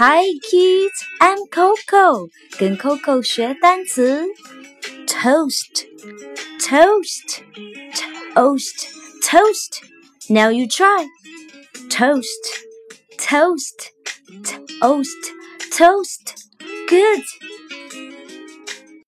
Hi kids, I'm Coco，跟 Coco 学单词。Toast, toast, toast, toast. Now you try. Toast, toast, toast, toast. Good.